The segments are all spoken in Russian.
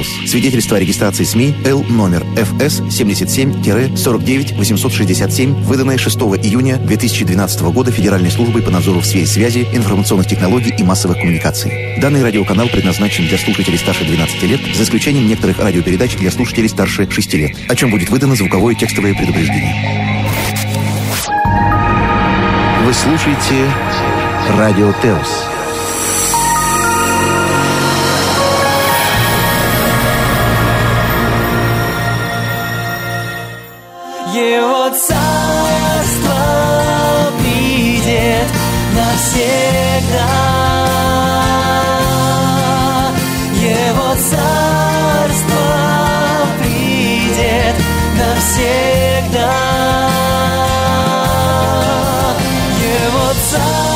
Теос. Свидетельство о регистрации СМИ Л номер ФС 77-49 выданное 6 июня 2012 года Федеральной службой по надзору в сфере связи, информационных технологий и массовых коммуникаций. Данный радиоканал предназначен для слушателей старше 12 лет, за исключением некоторых радиопередач для слушателей старше 6 лет, о чем будет выдано звуковое текстовое предупреждение. Вы слушаете Радио Теос. Его царство придет навсегда. Его царство придет навсегда. Его царство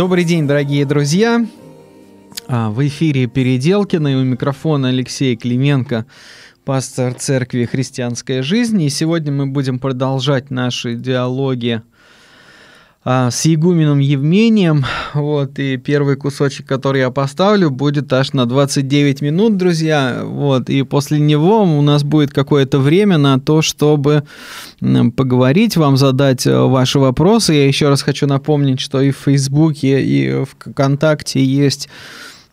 Добрый день, дорогие друзья. А, В эфире Переделкина и у микрофона Алексей Клименко, пастор Церкви «Христианская жизнь». И сегодня мы будем продолжать наши диалоги с Егуменом Евмением. Вот, и первый кусочек, который я поставлю, будет аж на 29 минут, друзья. Вот, и после него у нас будет какое-то время на то, чтобы поговорить, вам задать э, ваши вопросы. Я еще раз хочу напомнить, что и в Фейсбуке, и в ВКонтакте есть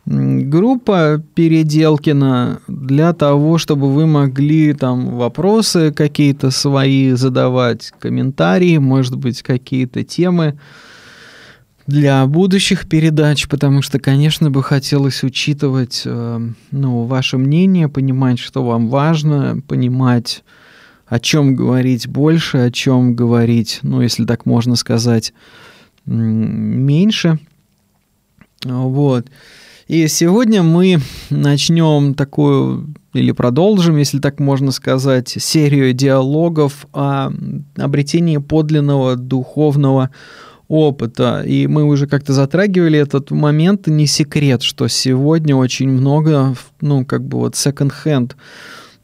группа Переделкина для того, чтобы вы могли там вопросы какие-то свои задавать, комментарии, может быть, какие-то темы для будущих передач, потому что, конечно, бы хотелось учитывать э, ну, ваше мнение, понимать, что вам важно, понимать, о чем говорить больше, о чем говорить, ну, если так можно сказать, меньше. Вот. И сегодня мы начнем такую, или продолжим, если так можно сказать, серию диалогов о обретении подлинного духовного опыта. И мы уже как-то затрагивали этот момент. Не секрет, что сегодня очень много, ну, как бы вот second-hand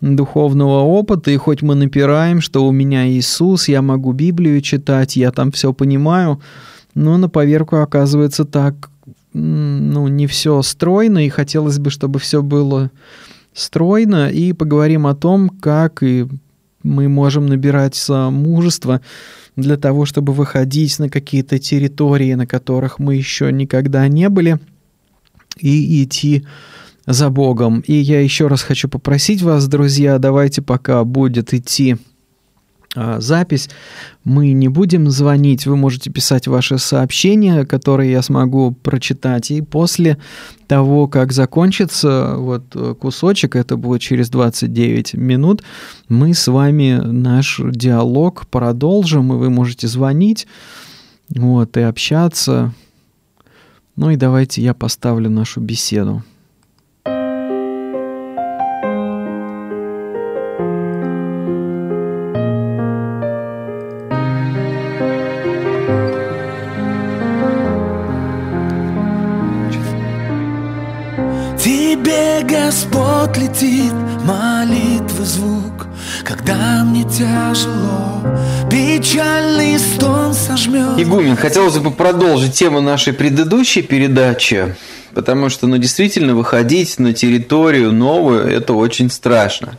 духовного опыта, и хоть мы напираем, что у меня Иисус, я могу Библию читать, я там все понимаю, но на поверку оказывается так, ну, не все стройно, и хотелось бы, чтобы все было стройно, и поговорим о том, как и мы можем набирать мужество для того, чтобы выходить на какие-то территории, на которых мы еще никогда не были, и идти за Богом. И я еще раз хочу попросить вас, друзья, давайте пока будет идти запись, мы не будем звонить, вы можете писать ваши сообщения, которые я смогу прочитать, и после того, как закончится вот э, кусочек, это будет через 29 минут, мы с вами наш диалог продолжим, и вы можете звонить, вот, и общаться. Ну и давайте я поставлю нашу беседу. Летит молитвы звук, когда мне тяжело, печальный стон сожмет. Игумен, хотелось бы продолжить тему нашей предыдущей передачи, потому что, ну, действительно, выходить на территорию новую – это очень страшно.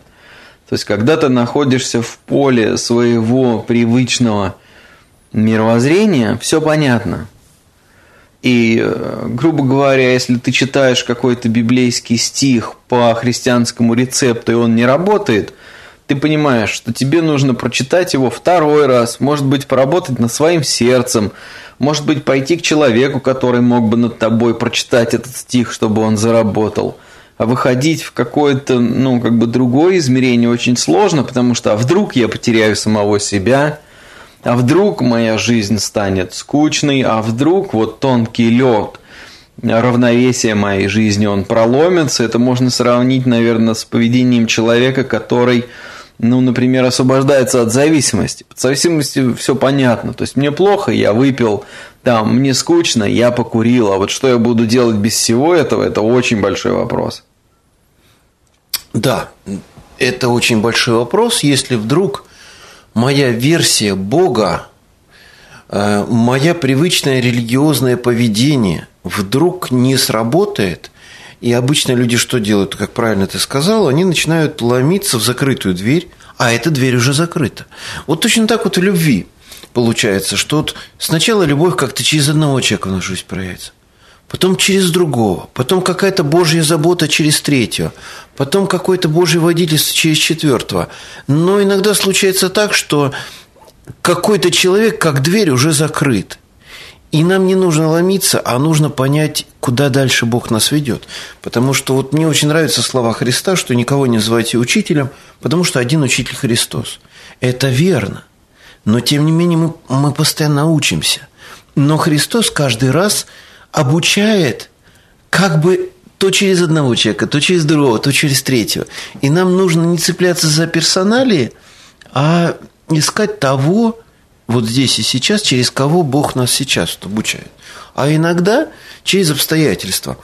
То есть, когда ты находишься в поле своего привычного мировоззрения, все понятно. И, э, грубо говоря, если ты читаешь какой-то библейский стих по христианскому рецепту, и он не работает, ты понимаешь, что тебе нужно прочитать его второй раз, может быть, поработать над своим сердцем, может быть, пойти к человеку, который мог бы над тобой прочитать этот стих, чтобы он заработал. А выходить в какое-то, ну, как бы другое измерение очень сложно, потому что а вдруг я потеряю самого себя, а вдруг моя жизнь станет скучной, а вдруг вот тонкий лед равновесия моей жизни, он проломится. Это можно сравнить, наверное, с поведением человека, который, ну, например, освобождается от зависимости. От зависимости все понятно. То есть мне плохо, я выпил, там, мне скучно, я покурил. А вот что я буду делать без всего этого, это очень большой вопрос. Да, это очень большой вопрос. Если вдруг моя версия Бога, э, моя привычное религиозное поведение вдруг не сработает, и обычно люди что делают, как правильно ты сказал, они начинают ломиться в закрытую дверь, а эта дверь уже закрыта. Вот точно так вот в любви получается, что вот сначала любовь как-то через одного человека в нашу жизнь проявится, потом через другого, потом какая-то Божья забота через третьего, потом какое-то Божье водительство через четвертого. Но иногда случается так, что какой-то человек, как дверь, уже закрыт. И нам не нужно ломиться, а нужно понять, куда дальше Бог нас ведет. Потому что вот мне очень нравятся слова Христа, что никого не называйте учителем, потому что один учитель Христос. Это верно. Но тем не менее мы, мы постоянно учимся. Но Христос каждый раз обучает как бы то через одного человека, то через другого, то через третьего. И нам нужно не цепляться за персоналии, а искать того, вот здесь и сейчас, через кого Бог нас сейчас обучает. А иногда через обстоятельства.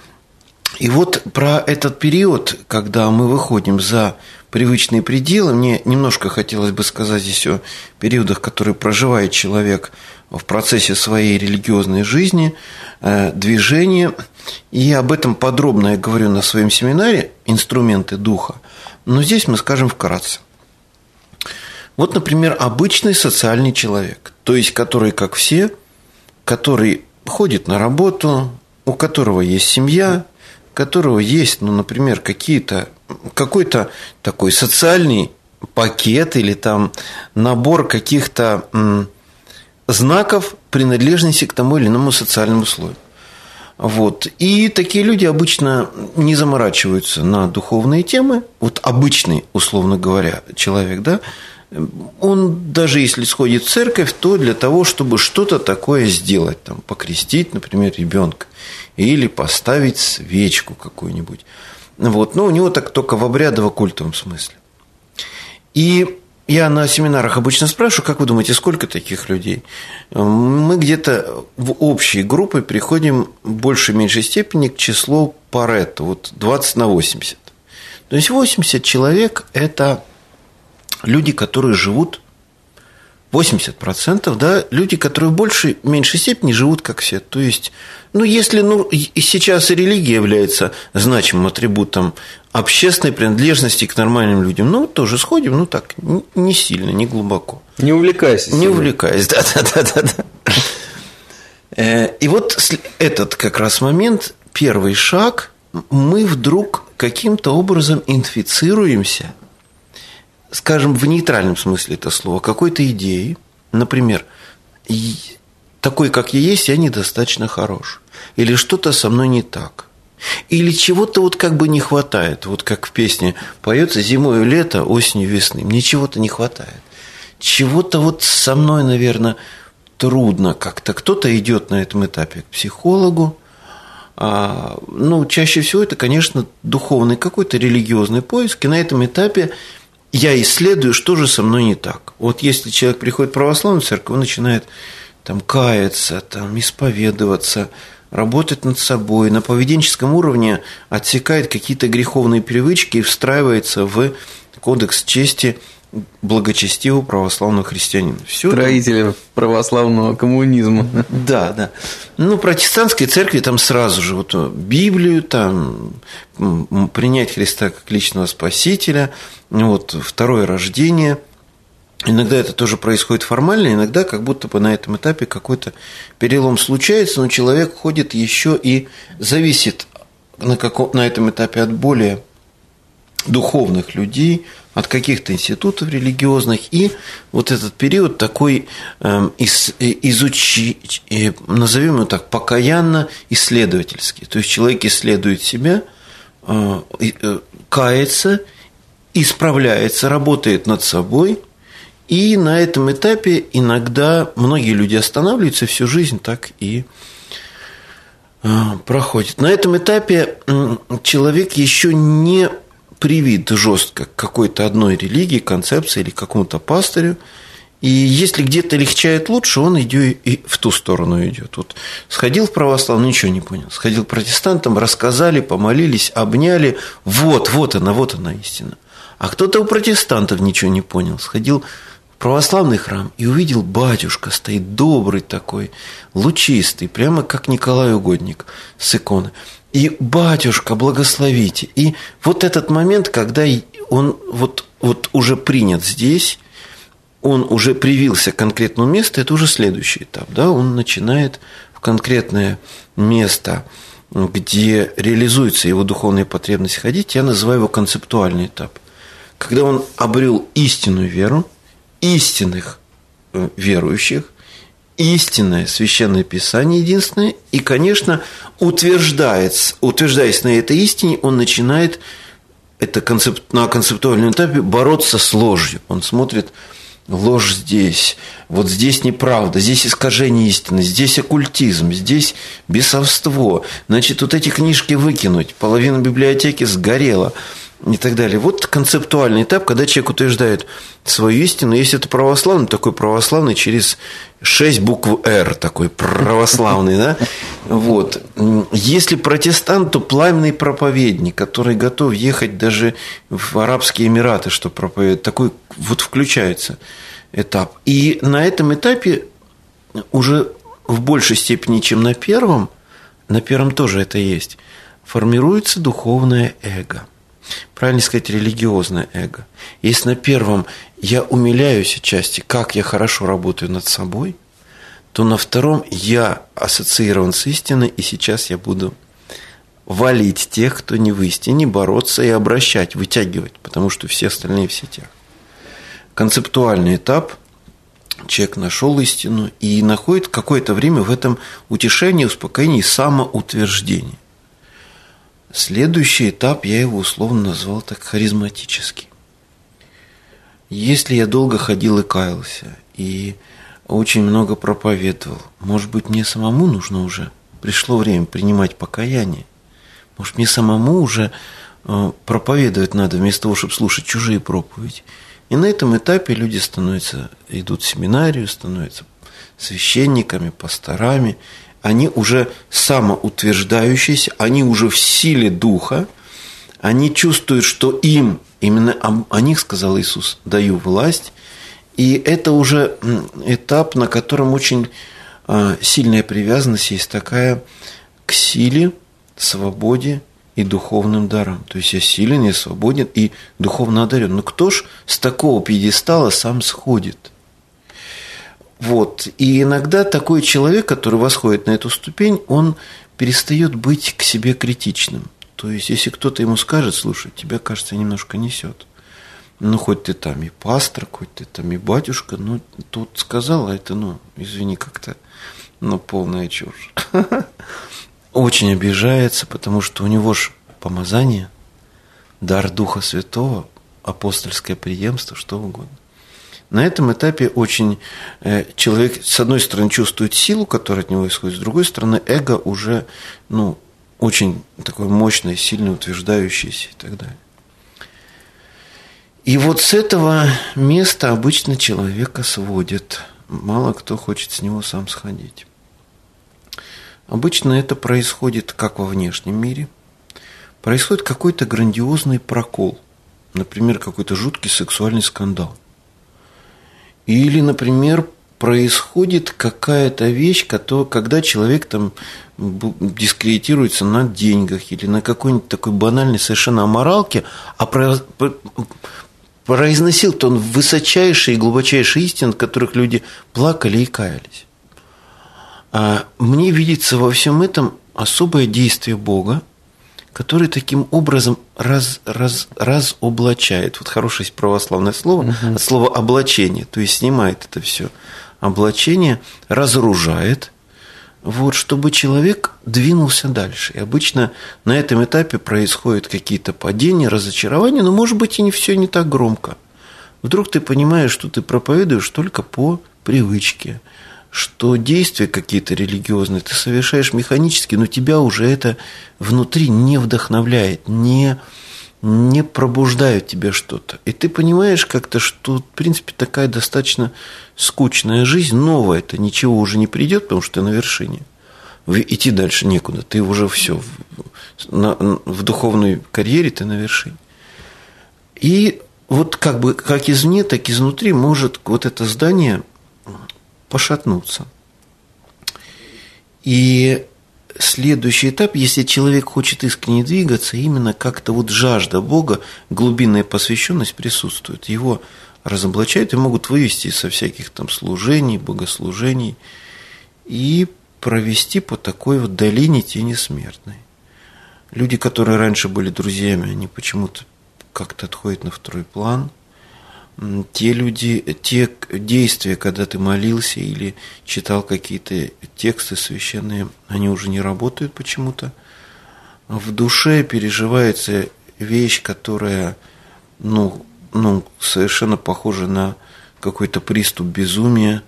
И вот про этот период, когда мы выходим за привычные пределы, мне немножко хотелось бы сказать здесь о периодах, которые проживает человек в процессе своей религиозной жизни, э, движения. И об этом подробно я говорю на своем семинаре «Инструменты духа». Но здесь мы скажем вкратце. Вот, например, обычный социальный человек, то есть который, как все, который ходит на работу, у которого есть семья, у которого есть, ну, например, какие-то, какой-то такой социальный пакет или там набор каких-то знаков принадлежности к тому или иному социальному слою. Вот. И такие люди обычно не заморачиваются на духовные темы. Вот обычный, условно говоря, человек, да, он даже если сходит в церковь, то для того, чтобы что-то такое сделать, там, покрестить, например, ребенка, или поставить свечку какую-нибудь. Вот. Но у него так только в обрядово-культовом смысле. И я на семинарах обычно спрашиваю, как вы думаете, сколько таких людей? Мы где-то в общей группы приходим в большей меньшей степени к числу Паретто, вот 20 на 80. То есть 80 человек – это люди, которые живут 80%, да, люди, которые в большей, меньшей степени живут как все. То есть, ну, если ну, и сейчас религия является значимым атрибутом общественной принадлежности к нормальным людям, ну, тоже сходим, ну, так, не сильно, не глубоко. Не увлекайся. Не увлекайся, да-да-да. Э, и вот этот как раз момент, первый шаг, мы вдруг каким-то образом инфицируемся – скажем, в нейтральном смысле это слово, какой-то идеи, например, такой, как я есть, я недостаточно хорош. Или что-то со мной не так. Или чего-то вот как бы не хватает. Вот как в песне поется зимой, лето, осенью, весны. Мне чего-то не хватает. Чего-то вот со мной, наверное, трудно как-то. Кто-то идет на этом этапе к психологу. А, ну, чаще всего это, конечно, духовный какой-то религиозный поиск. И на этом этапе я исследую, что же со мной не так. Вот если человек приходит в православную церковь, он начинает там каяться, там, исповедоваться, работать над собой, на поведенческом уровне отсекает какие-то греховные привычки и встраивается в кодекс чести благочестивого православного христианина. Все Строители там... православного коммунизма. Да, да. Ну, протестантской церкви там сразу же вот Библию, там принять Христа как личного спасителя, вот второе рождение. Иногда это тоже происходит формально, иногда как будто бы на этом этапе какой-то перелом случается, но человек ходит еще и зависит на, каком, на этом этапе от более духовных людей, от каких-то институтов религиозных, и вот этот период такой эм, из, э, изучить, э, назовем его так, покаянно-исследовательский. То есть человек исследует себя, э, кается, исправляется, работает над собой И на этом этапе иногда многие люди останавливаются, всю жизнь так и а, проходит. На этом этапе человек еще не привит жестко к какой-то одной религии, концепции или какому-то пастырю. И если где-то легчает лучше, он идет и в ту сторону идет. Вот сходил в православие, ничего не понял. Сходил к протестантам, рассказали, помолились, обняли. Вот, вот она, вот она истина. А кто-то у протестантов ничего не понял. Сходил православный храм и увидел батюшка, стоит добрый такой, лучистый, прямо как Николай Угодник с иконы. И батюшка, благословите. И вот этот момент, когда он вот, вот уже принят здесь, он уже привился к конкретному месту, это уже следующий этап. Да? Он начинает в конкретное место, где реализуется его духовная потребность ходить, я называю его концептуальный этап. Когда он обрел истинную веру, истинных э, верующих, истинное священное писание единственное, и, конечно, утверждается, утверждаясь на этой истине, он начинает это концепт, на концептуальном этапе бороться с ложью. Он смотрит ложь здесь, вот здесь неправда, здесь искажение истины, здесь оккультизм, здесь бесовство. Значит, вот эти книжки выкинуть, половина библиотеки сгорела – и так далее. Вот концептуальный этап, когда человек утверждает свою истину. Если это православный, такой православный через шесть букв «Р», такой православный, да? Вот. Если протестант, то пламенный проповедник, который готов ехать даже в Арабские Эмираты, чтобы проповедовать. Такой вот включается этап. И на этом этапе уже в большей степени, чем на первом, на первом тоже это есть, формируется духовное эго – правильно сказать, религиозное эго. Если на первом я умиляюсь отчасти, как я хорошо работаю над собой, то на втором я ассоциирован с истиной, и сейчас я буду валить тех, кто не в истине, бороться и обращать, вытягивать, потому что все остальные в сетях. Концептуальный этап человек нашел истину и находит какое-то время в этом утешении, успокоении, самоутверждении. Следующий этап я его условно назвал так харизматический. Если я долго ходил и каялся, и очень много проповедовал, может быть, мне самому нужно уже, пришло время принимать покаяние, может, мне самому уже э, проповедовать надо, вместо того, чтобы слушать чужие проповеди. И на этом этапе люди становятся, идут в семинарию, становятся священниками, пасторами, они уже самоутверждающиеся, они уже в силе духа, они чувствуют, что им, именно о них сказал Иисус, даю власть, и это уже этап, на котором очень а, сильная привязанность есть такая к силе, свободе и духовным дарам. То есть я силен, я свободен и духовно одарен. Но кто ж с такого пьедестала сам сходит? Вот. И иногда такой человек, который восходит на эту ступень, он перестает быть к себе критичным. То есть, если кто-то ему скажет, слушай, тебя, кажется, немножко несет. Ну, хоть ты там и пастор, хоть ты там и батюшка, ну, тут сказал, а это, ну, извини, как-то, ну, полная чушь. Очень обижается, потому что у него же помазание, дар Духа Святого, апостольское преемство, что угодно. На этом этапе очень э, человек, с одной стороны, чувствует силу, которая от него исходит, с другой стороны, эго уже ну, очень такое мощное, сильно утверждающееся и так далее. И вот с этого места обычно человека сводит. Мало кто хочет с него сам сходить. Обычно это происходит как во внешнем мире. Происходит какой-то грандиозный прокол. Например, какой-то жуткий сексуальный скандал – или, например, происходит какая-то вещь, когда человек там дискредитируется на деньгах или на какой-нибудь такой банальной совершенно аморалке, а произносил-то он высочайшие и глубочайшие истины, от которых люди плакали и каялись. А мне видится во всем этом особое действие Бога, который таким образом раз, раз, разоблачает. Вот хорошее православное слово, угу. от слова облачение, то есть снимает это все облачение, разоружает, вот, чтобы человек двинулся дальше. И обычно на этом этапе происходят какие-то падения, разочарования, но, может быть, и не все не так громко. вдруг ты понимаешь, что ты проповедуешь только по привычке, что действия какие-то религиозные ты совершаешь механически, но тебя уже это внутри не вдохновляет, не, не пробуждают тебе что-то. И ты понимаешь как-то, что, в принципе, такая достаточно скучная жизнь, новая, это ничего уже не придет, потому что ты на вершине. Идти дальше некуда, ты уже все, на, в духовной карьере ты на вершине. И вот как бы как извне, так и изнутри может вот это здание пошатнуться. И следующий этап, если человек хочет искренне двигаться, именно как-то вот жажда Бога, глубинная посвященность присутствует. Его разоблачают и могут вывести со всяких там служений, богослужений и провести по такой вот долине тени смертной. Люди, которые раньше были друзьями, они почему-то как-то отходят на второй план – те люди, те действия, когда ты молился или читал какие-то тексты священные, они уже не работают почему-то. В душе переживается вещь, которая ну, ну, совершенно похожа на какой-то приступ безумия.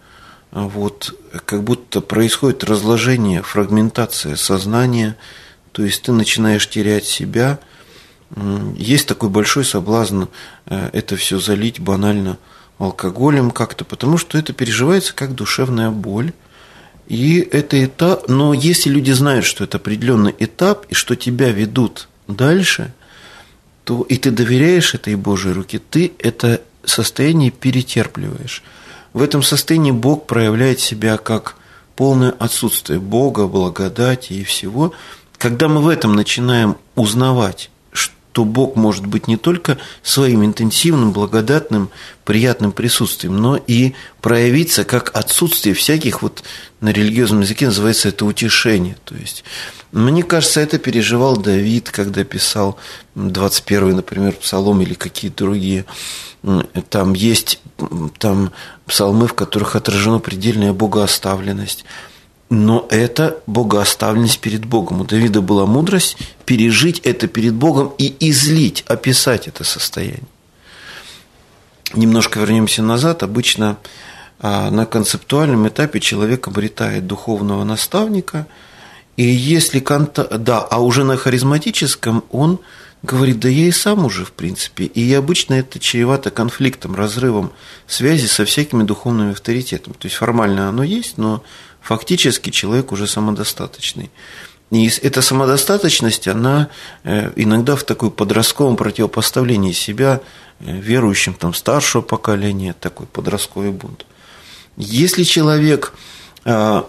Вот, как будто происходит разложение, фрагментация сознания, то есть ты начинаешь терять себя – есть такой большой соблазн э, это все залить банально алкоголем как-то, потому что это переживается как душевная боль. И это этап, но если люди знают, что это определенный этап, и что тебя ведут дальше, то и ты доверяешь этой Божьей руке, ты это состояние перетерпливаешь. В этом состоянии Бог проявляет себя как полное отсутствие Бога, благодати и всего. Когда мы в этом начинаем узнавать то Бог может быть не только своим интенсивным, благодатным, приятным присутствием, но и проявиться как отсутствие всяких, вот на религиозном языке называется это утешение. То есть, мне кажется, это переживал Давид, когда писал 21 например, псалом или какие-то другие. Там есть там псалмы, в которых отражена предельная богооставленность. Но это богооставленность перед Богом. У Давида была мудрость пережить это перед Богом и излить, описать это состояние. Немножко вернемся назад. Обычно а, на концептуальном этапе человек обретает духовного наставника, и если конта... да, а уже на харизматическом он говорит, да я и сам уже, в принципе. И обычно это чревато конфликтом, разрывом связи со всякими духовными авторитетами. То есть формально оно есть, но фактически человек уже самодостаточный. И эта самодостаточность, она э, иногда в такой подростковом противопоставлении себя э, верующим там, старшего поколения, такой подростковый бунт. Если человек а,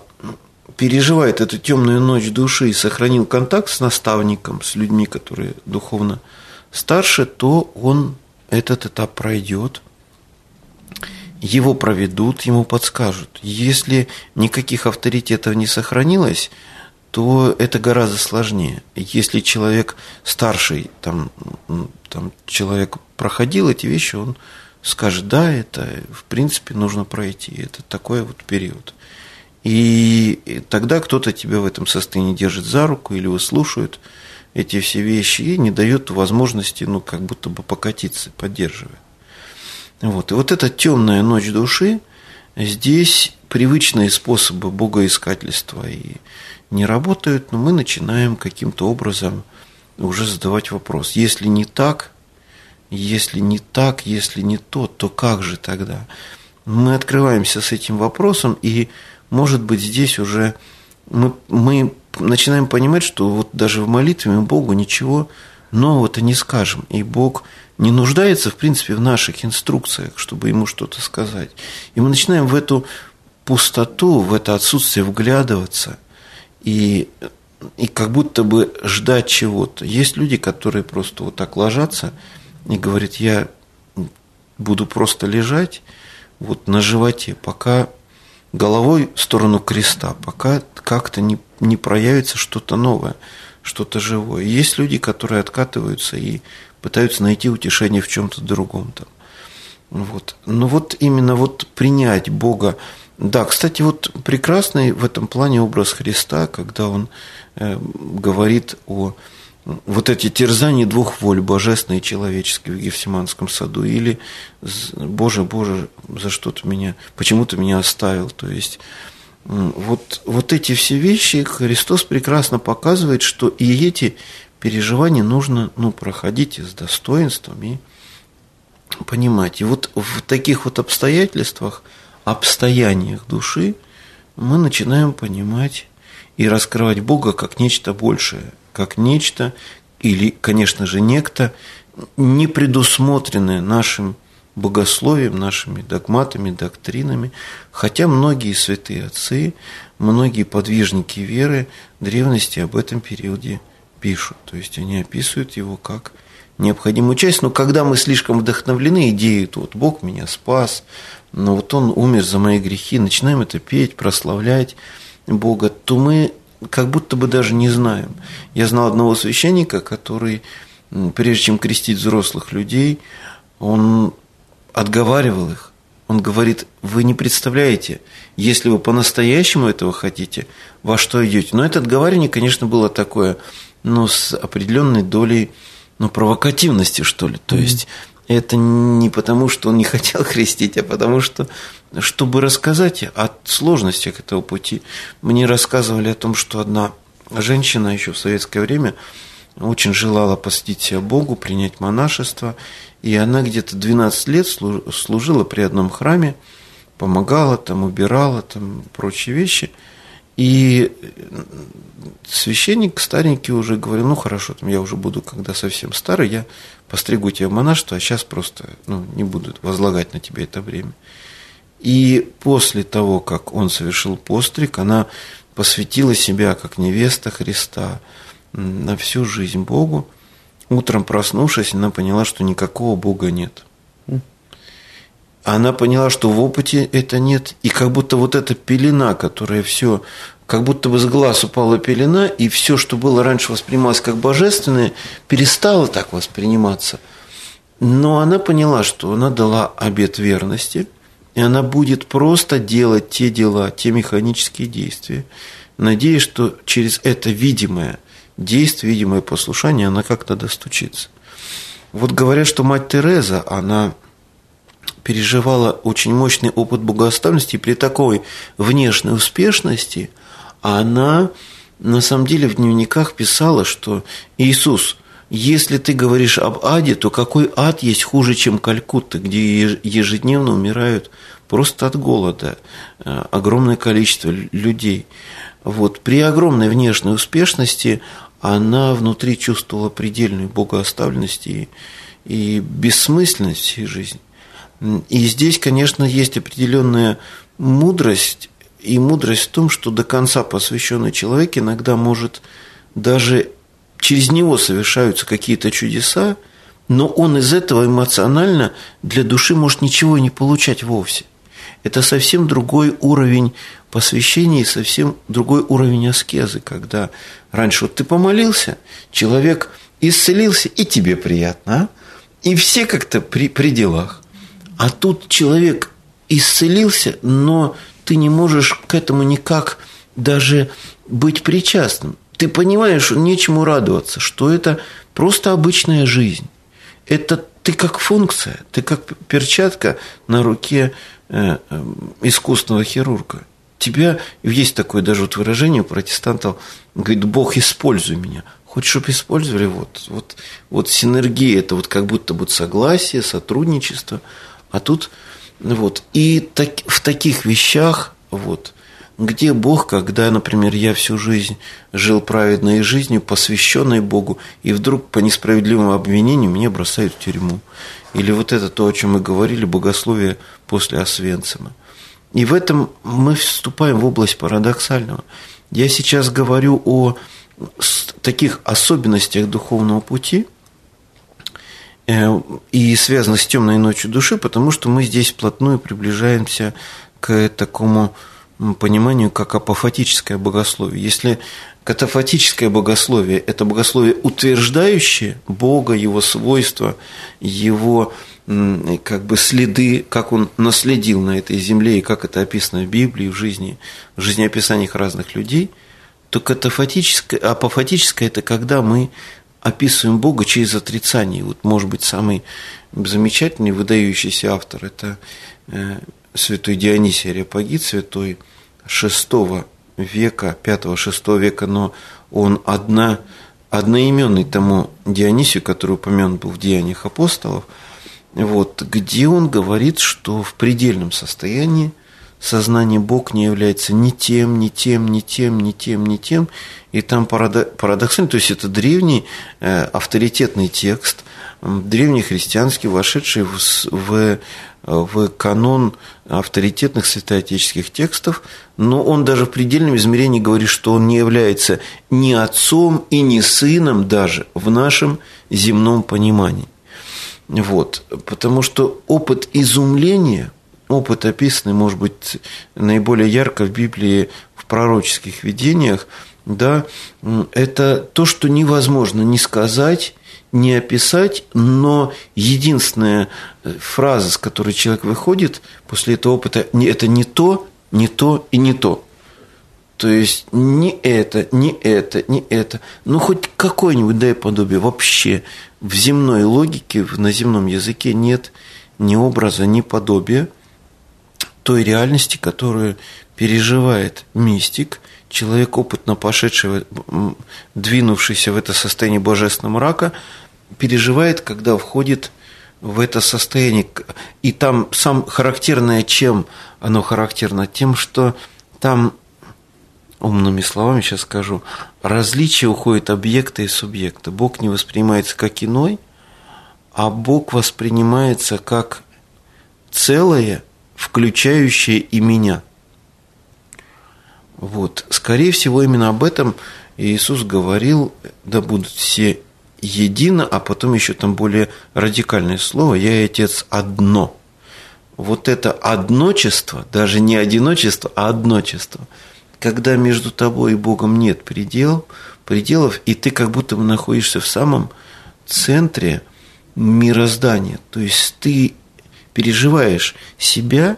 переживает эту темную ночь души и сохранил контакт с наставником, с людьми, которые духовно старше, то он этот этап пройдет – его проведут, ему подскажут. Если никаких авторитетов не сохранилось, то это гораздо сложнее. Если человек старший, там, там человек проходил эти вещи, он скажет, да, это в принципе нужно пройти. Это такой вот период. И тогда кто-то тебя в этом состоянии держит за руку или выслушивает эти все вещи и не дает возможности, ну, как будто бы покатиться, поддерживая. Вот. И вот эта темная ночь души, здесь привычные способы богоискательства и не работают, но мы начинаем каким-то образом уже задавать вопрос. Если не так, если не так, если не то, то как же тогда? Мы открываемся с этим вопросом, и, может быть, здесь уже мы, мы начинаем понимать, что вот даже в молитве мы Богу ничего нового-то не скажем. И Бог не нуждается, в принципе, в наших инструкциях, чтобы ему что-то сказать. И мы начинаем в эту пустоту, в это отсутствие вглядываться и, и как будто бы ждать чего-то. Есть люди, которые просто вот так ложатся и говорят, я буду просто лежать вот на животе, пока головой в сторону креста, пока как-то не, не проявится что-то новое, что-то живое. Есть люди, которые откатываются и пытаются найти утешение в чем-то другом там. Вот. Но вот именно вот принять Бога. Да, кстати, вот прекрасный в этом плане образ Христа, когда он э, говорит о вот эти терзания двух воль, божественной и человеческой в Гефсиманском саду, или «Боже, Боже, за что ты меня, почему ты меня оставил?» То есть вот, вот эти все вещи Христос прекрасно показывает, что и эти переживания нужно ну, проходить с достоинством и понимать. И вот в таких вот обстоятельствах, обстояниях души мы начинаем понимать и раскрывать Бога как нечто большее, как нечто или, конечно же, некто, не предусмотренное нашим богословием, нашими догматами, доктринами, хотя многие святые отцы, многие подвижники веры древности об этом периоде пишут. То есть они описывают его как необходимую часть. Но когда мы слишком вдохновлены идеей, то вот Бог меня спас, но вот Он умер за мои грехи, начинаем это петь, прославлять Бога, то мы как будто бы даже не знаем. Я знал одного священника, который, прежде чем крестить взрослых людей, он отговаривал их. Он говорит, вы не представляете, если вы по-настоящему этого хотите, во что идете. Но это отговаривание, конечно, было такое, но с определенной долей ну, провокативности, что ли. То mm-hmm. есть это не потому, что он не хотел крестить, а потому что, чтобы рассказать о сложностях этого пути. Мне рассказывали о том, что одна женщина еще в советское время очень желала посвятить себя Богу, принять монашество, и она где-то 12 лет служила при одном храме, помогала там, убирала там прочие вещи. И священник старенький уже говорил, ну хорошо, там я уже буду, когда совсем старый, я постригу тебя в монашество, а сейчас просто ну, не буду возлагать на тебя это время. И после того, как он совершил постриг, она посвятила себя как невеста Христа на всю жизнь Богу. Утром проснувшись, она поняла, что никакого Бога нет. Она поняла, что в опыте это нет, и как будто вот эта пелена, которая все, как будто бы с глаз упала пелена, и все, что было раньше воспринималось как божественное, перестало так восприниматься. Но она поняла, что она дала обет верности, и она будет просто делать те дела, те механические действия, надеясь, что через это видимое действие, видимое послушание, она как-то достучится. Вот говорят, что мать Тереза, она переживала очень мощный опыт богооставленности, и при такой внешней успешности она на самом деле в дневниках писала, что Иисус, если ты говоришь об аде, то какой ад есть хуже, чем Калькутта, где ежедневно умирают просто от голода э, огромное количество людей. Вот. При огромной внешней успешности она внутри чувствовала предельную богооставленность и, и бессмысленность всей жизни. И здесь, конечно, есть определенная мудрость, и мудрость в том, что до конца посвященный человек иногда может даже через него совершаются какие-то чудеса, но он из этого эмоционально для души может ничего не получать вовсе. Это совсем другой уровень посвящения и совсем другой уровень аскезы, когда раньше вот ты помолился, человек исцелился, и тебе приятно, а? и все как-то при, при делах. А тут человек исцелился, но ты не можешь к этому никак даже быть причастным. Ты понимаешь, нечему радоваться, что это просто обычная жизнь. Это ты как функция, ты как перчатка на руке э, э, искусственного хирурга. Тебя есть такое даже вот выражение у протестантов, говорит, Бог, используй меня. Хочешь, чтобы использовали? Вот, вот, вот синергия, это вот как будто бы согласие, сотрудничество – а тут вот. И так, в таких вещах, вот, где Бог, когда, например, я всю жизнь жил праведной жизнью, посвященной Богу, и вдруг по несправедливому обвинению меня бросают в тюрьму. Или вот это то, о чем мы говорили, богословие после Освенцима. И в этом мы вступаем в область парадоксального. Я сейчас говорю о таких особенностях духовного пути – и связано с темной ночью души, потому что мы здесь вплотную приближаемся к такому пониманию, как апофатическое богословие. Если катафатическое богословие – это богословие, утверждающее Бога, Его свойства, Его как бы следы, как Он наследил на этой земле, и как это описано в Библии, в жизни, в жизнеописаниях разных людей, то катафатическое, апофатическое – это когда мы описываем Бога через отрицание. Вот, может быть, самый замечательный, выдающийся автор – это э, святой Дионисий Ареопагит, святой VI века, 5-6 века, но он одна, одноименный тому Дионисию, который упомянут был в Деяниях апостолов, вот, где он говорит, что в предельном состоянии сознание Бог не является ни тем, ни тем, ни тем, ни тем, ни тем. И там парадоксально, то есть это древний э, авторитетный текст, древний христианский, вошедший в, в, в канон авторитетных святоотеческих текстов, но он даже в предельном измерении говорит, что он не является ни отцом и ни сыном даже в нашем земном понимании. Вот, потому что опыт изумления – опыт, описанный, может быть, наиболее ярко в Библии, в пророческих видениях, да, это то, что невозможно не сказать, не описать, но единственная э, фраза, с которой человек выходит после этого опыта, это не то, не то и не то. То есть не это, не это, не это. Ну, хоть какое-нибудь дай подобие. Вообще в земной логике, на земном языке нет ни образа, ни подобия – той реальности, которую переживает мистик, человек, опытно пошедший, двинувшийся в это состояние божественного мрака, переживает, когда входит в это состояние. И там сам характерное, чем оно характерно? Тем, что там, умными словами сейчас скажу, различие уходит объекта и субъекта. Бог не воспринимается как иной, а Бог воспринимается как целое – включающее и меня. Вот. Скорее всего, именно об этом Иисус говорил, да будут все едино, а потом еще там более радикальное слово «Я и Отец одно». Вот это одночество, даже не одиночество, а одночество, когда между тобой и Богом нет предел, пределов, и ты как будто бы находишься в самом центре мироздания. То есть ты переживаешь себя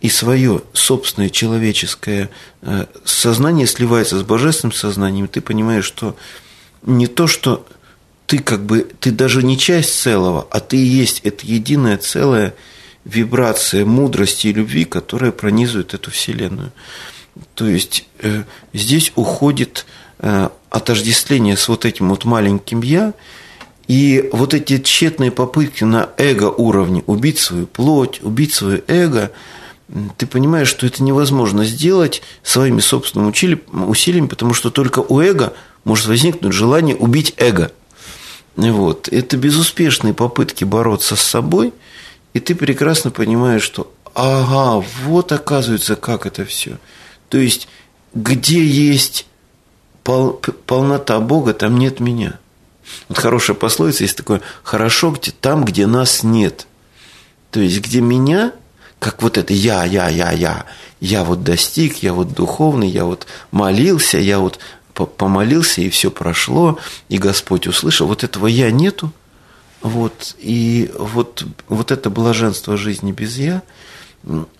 и свое собственное человеческое э, сознание сливается с божественным сознанием, ты понимаешь, что не то, что ты как бы, ты даже не часть целого, а ты и есть это единое целое вибрация мудрости и любви, которая пронизывает эту Вселенную. То есть э, здесь уходит э, отождествление с вот этим вот маленьким «я», и вот эти тщетные попытки на эго-уровне убить свою плоть, убить свое эго, ты понимаешь, что это невозможно сделать своими собственными усилиями, потому что только у эго может возникнуть желание убить эго. Вот. Это безуспешные попытки бороться с собой, и ты прекрасно понимаешь, что ага, вот оказывается, как это все. То есть, где есть пол, полнота Бога, там нет меня. Вот хорошая пословица есть такое «хорошо где, там, где нас нет». То есть, где меня, как вот это «я, я, я, я», я вот достиг, я вот духовный, я вот молился, я вот помолился, и все прошло, и Господь услышал. Вот этого «я» нету. Вот, и вот, вот это блаженство жизни без «я».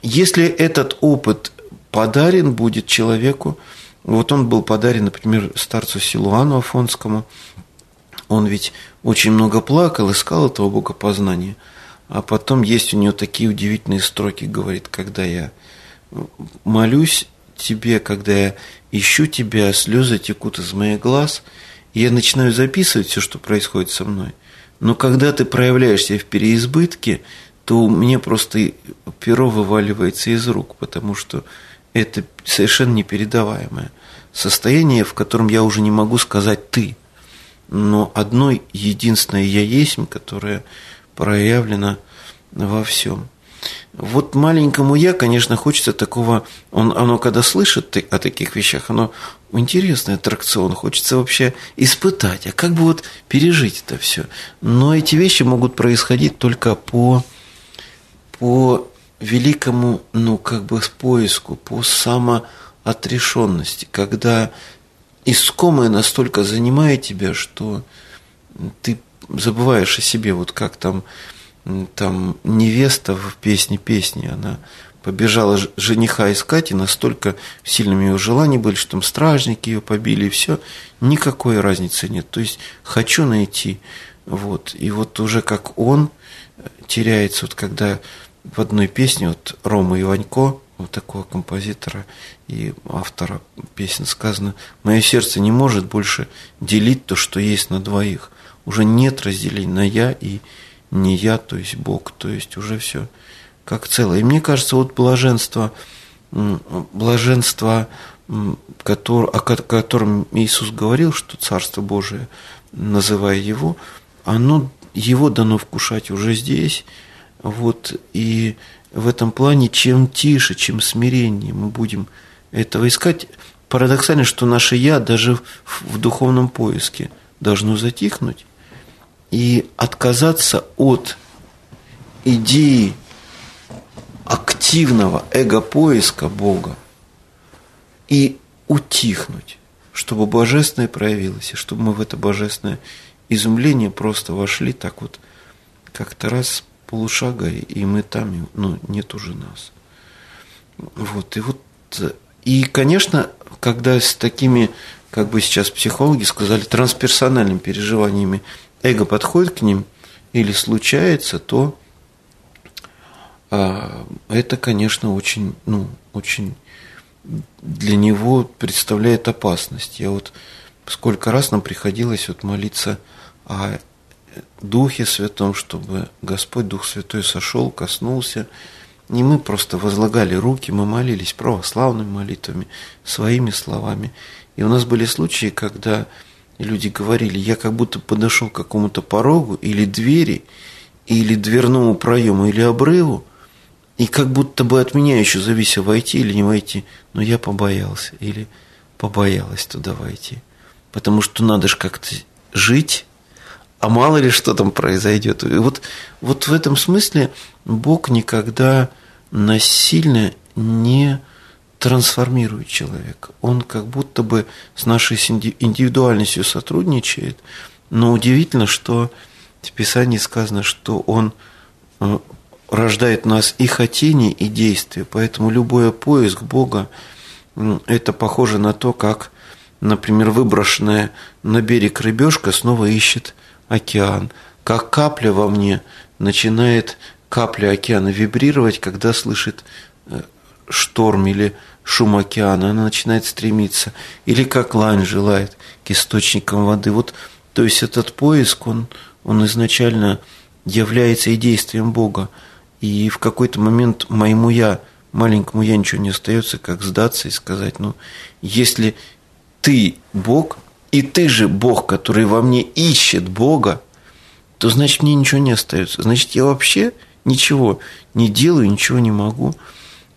Если этот опыт подарен будет человеку, вот он был подарен, например, старцу Силуану Афонскому – он ведь очень много плакал, искал этого богопознания. А потом есть у него такие удивительные строки, говорит, когда я молюсь тебе, когда я ищу тебя, слезы текут из моих глаз, и я начинаю записывать все, что происходит со мной. Но когда ты проявляешься в переизбытке, то мне просто перо вываливается из рук, потому что это совершенно непередаваемое состояние, в котором я уже не могу сказать «ты» но одно единственное «я есть», которое проявлено во всем. Вот маленькому я, конечно, хочется такого, он, оно когда слышит о таких вещах, оно интересный аттракцион, хочется вообще испытать, а как бы вот пережить это все. Но эти вещи могут происходить только по, по великому, ну, как бы поиску, по самоотрешенности, когда искомое настолько занимает тебя, что ты забываешь о себе, вот как там, там невеста в песне песни, она побежала жениха искать, и настолько сильными ее желания были, что там стражники ее побили, и все. Никакой разницы нет. То есть хочу найти. Вот. И вот уже как он теряется, вот когда в одной песне вот Рома Иванько, вот такого композитора и автора песен сказано, мое сердце не может больше делить то, что есть на двоих. Уже нет разделения на я и не я, то есть Бог, то есть уже все как целое. И мне кажется, вот блаженство, блаженство, который, о котором Иисус говорил, что Царство Божие, называя его, оно, его дано вкушать уже здесь. Вот, и в этом плане, чем тише, чем смиреннее мы будем этого искать, парадоксально, что наше «я» даже в духовном поиске должно затихнуть и отказаться от идеи активного эго-поиска Бога и утихнуть, чтобы божественное проявилось, и чтобы мы в это божественное изумление просто вошли так вот как-то раз полушага, и мы там, ну, нет уже нас. Вот, и вот, и, конечно, когда с такими, как бы сейчас психологи сказали, трансперсональными переживаниями эго подходит к ним или случается, то а, это, конечно, очень, ну, очень для него представляет опасность. Я вот сколько раз нам приходилось вот молиться о Духе Святом, чтобы Господь Дух Святой сошел, коснулся. Не мы просто возлагали руки, мы молились православными молитвами, своими словами. И у нас были случаи, когда люди говорили, я как будто подошел к какому-то порогу или двери, или дверному проему, или обрыву, и как будто бы от меня еще зависело, войти или не войти. Но я побоялся или побоялась туда войти. Потому что надо же как-то жить, а мало ли что там произойдет. И вот, вот в этом смысле Бог никогда насильно не трансформирует человека. Он как будто бы с нашей индивидуальностью сотрудничает, но удивительно, что в Писании сказано, что он э, рождает в нас и хотение, и действие. Поэтому любой поиск Бога – это похоже на то, как, например, выброшенная на берег рыбешка снова ищет океан. Как капля во мне начинает капля океана вибрировать, когда слышит э, шторм или шум океана, она начинает стремиться. Или как лань желает к источникам воды. Вот, то есть этот поиск, он, он изначально является и действием Бога. И в какой-то момент моему я, маленькому я ничего не остается, как сдаться и сказать, ну, если ты Бог, и ты же Бог, который во мне ищет Бога, то значит мне ничего не остается. Значит, я вообще ничего не делаю, ничего не могу.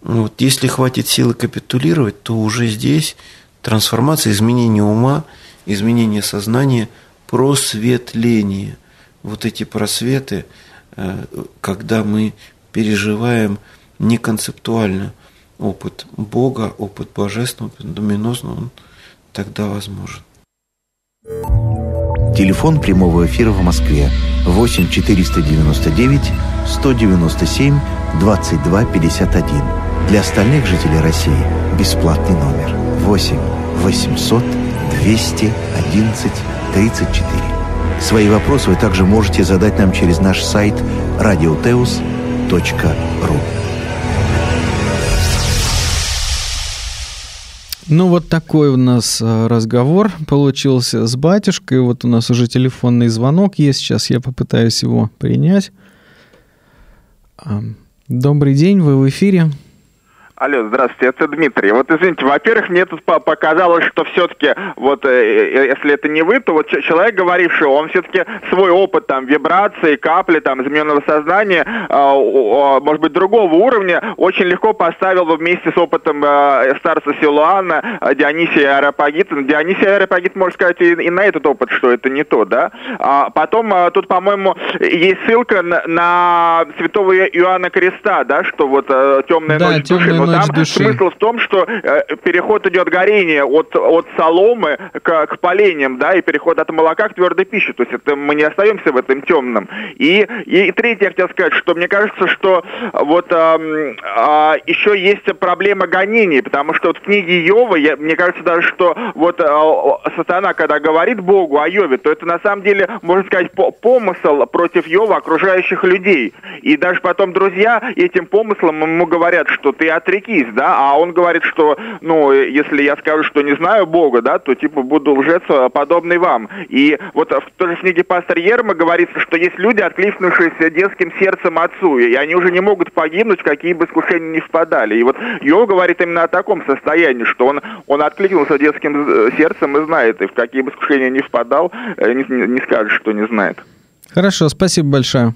Вот, если хватит силы капитулировать, то уже здесь трансформация, изменение ума, изменение сознания, просветление. Вот эти просветы, э, когда мы переживаем не концептуально опыт Бога, опыт Божественного, опыт Доминозного, он тогда возможен. Телефон прямого эфира в Москве 8 499 197 22 51. Для остальных жителей России бесплатный номер 8 800 211 34. Свои вопросы вы также можете задать нам через наш сайт радиотеус.ру Ну, вот такой у нас э, разговор получился с батюшкой. Вот у нас уже телефонный звонок есть. Сейчас я попытаюсь его принять. Добрый день, вы в эфире. Алло, здравствуйте, это Дмитрий. Вот извините, во-первых, мне тут показалось, что все-таки, вот э, э, если это не вы, то вот человек, говоривший, он все-таки свой опыт там вибрации, капли, там измененного сознания, э, может быть, другого уровня, очень легко поставил вместе с опытом э, старца Силуана, э, Дионисия Аэропагита. Дионисия Аэропагит может сказать и, на этот опыт, что это не то, да? А потом э, тут, по-моему, есть ссылка на, на святого Иоанна Креста, да, что вот э, темная да, ночь темная души ночь там души. смысл в том, что э, переход идет горение от, от соломы к, к поленьям, да, и переход от молока к твердой пище. То есть это мы не остаемся в этом темном. И, и, третье я хотел сказать, что мне кажется, что вот эм, а, еще есть проблема гонений, потому что вот в книге Йова, я, мне кажется даже, что вот э, сатана, когда говорит Богу о Йове, то это на самом деле, можно сказать, по- помысл против Йова окружающих людей. И даже потом друзья этим помыслом ему говорят, что ты отрекись, да, а он говорит, что, ну, если я скажу, что не знаю Бога, да, то типа буду лжец, э, подобный вам. И вот в той же книге пастор Ерма говорится, что есть люди, откликнувшиеся детским сердцем отцу, и они уже не могут погибнуть, какие бы искушения не впадали. И вот Йов говорит именно о таком состоянии, что он, он откликнулся детским э, сердцем и знает, и в какие бы искушения не впадал, э, не- не скажет, что не знает. Хорошо, спасибо большое.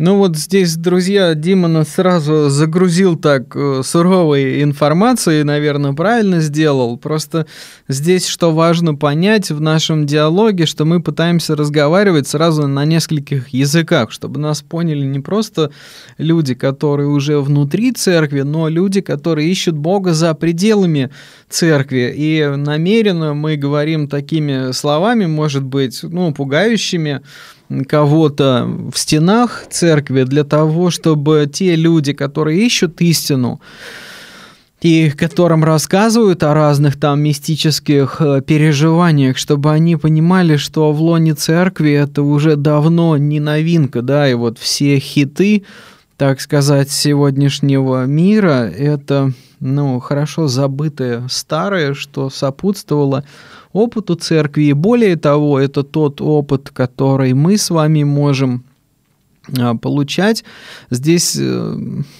Ну вот здесь, друзья, Дима нас сразу загрузил так э, суровой информацией, наверное, правильно сделал. Просто здесь что важно понять в нашем диалоге, что мы пытаемся разговаривать сразу на нескольких языках, чтобы нас поняли не просто люди, которые уже внутри церкви, но люди, которые ищут Бога за пределами церкви. И намеренно мы говорим такими словами, может быть, ну, пугающими, кого-то в стенах церкви для того, чтобы те люди, которые ищут истину, и которым рассказывают о разных там мистических э, переживаниях, чтобы они понимали, что в лоне церкви это уже давно не новинка, да, и вот все хиты, так сказать, сегодняшнего мира, это, ну, хорошо забытое старое, что сопутствовало опыту церкви. И более того, это тот опыт, который мы с вами можем а, получать. Здесь, э,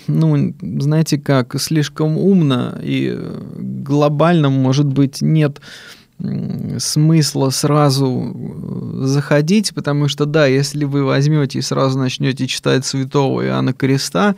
ну, знаете как, слишком умно и э, глобально, может быть, нет смысла сразу э, заходить, потому что, да, если вы возьмете и сразу начнете читать святого Иоанна Креста,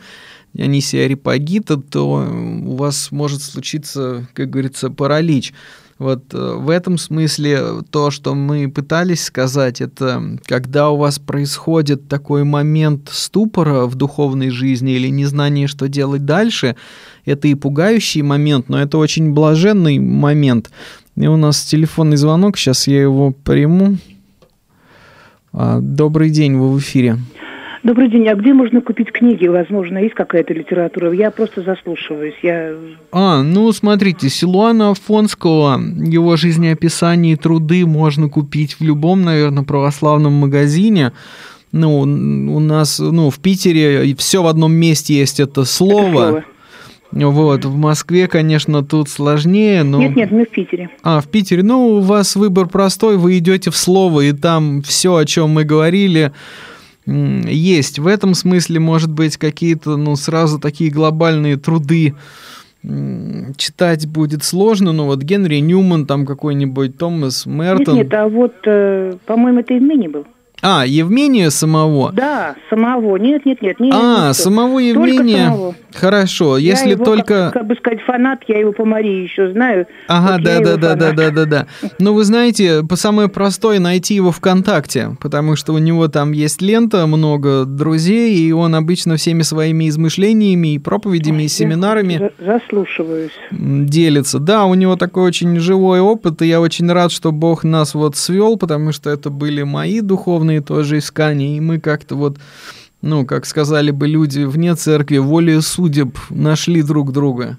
Дионисия Арипагита, то у вас может случиться, как говорится, паралич. Вот э, в этом смысле то, что мы пытались сказать, это когда у вас происходит такой момент ступора в духовной жизни или незнание, что делать дальше, это и пугающий момент, но это очень блаженный момент. И у нас телефонный звонок, сейчас я его приму. А, Добрый день, вы в эфире. Добрый день. А где можно купить книги? Возможно, есть какая-то литература? Я просто заслушиваюсь. Я... А, ну смотрите, Силуана Афонского, его жизнеописание и труды можно купить в любом, наверное, православном магазине. Ну, у нас, ну, в Питере все в одном месте есть это слово. слово. Вот, в Москве, конечно, тут сложнее, но... Нет, нет, мы в Питере. А, в Питере. Ну, у вас выбор простой, вы идете в слово, и там все, о чем мы говорили, есть. В этом смысле, может быть, какие-то, ну, сразу такие глобальные труды читать будет сложно, но вот Генри Ньюман, там какой-нибудь Томас Нет, Мертон. нет, а вот, э, по-моему, это Евмений был. А, Евмения самого. Да, самого. Нет, нет, нет. Не, а, не самого Евмения. самого. Хорошо, Я если его, только... Как, как бы сказать, фанат, я его по Марии еще знаю. Ага, Вот да, да, да, да, да, да, да. Ну, вы знаете, по самое простое найти его ВКонтакте, потому что у него там есть лента, много друзей, и он обычно всеми своими измышлениями и проповедями, и Я семинарами за- Заслушиваюсь. делится. Да, у него такой очень живой опыт, и я очень рад, что Бог нас вот свел, потому что это были мои духовные тоже искания, и мы как-то вот ну, как сказали бы люди вне церкви, волей судеб нашли друг друга.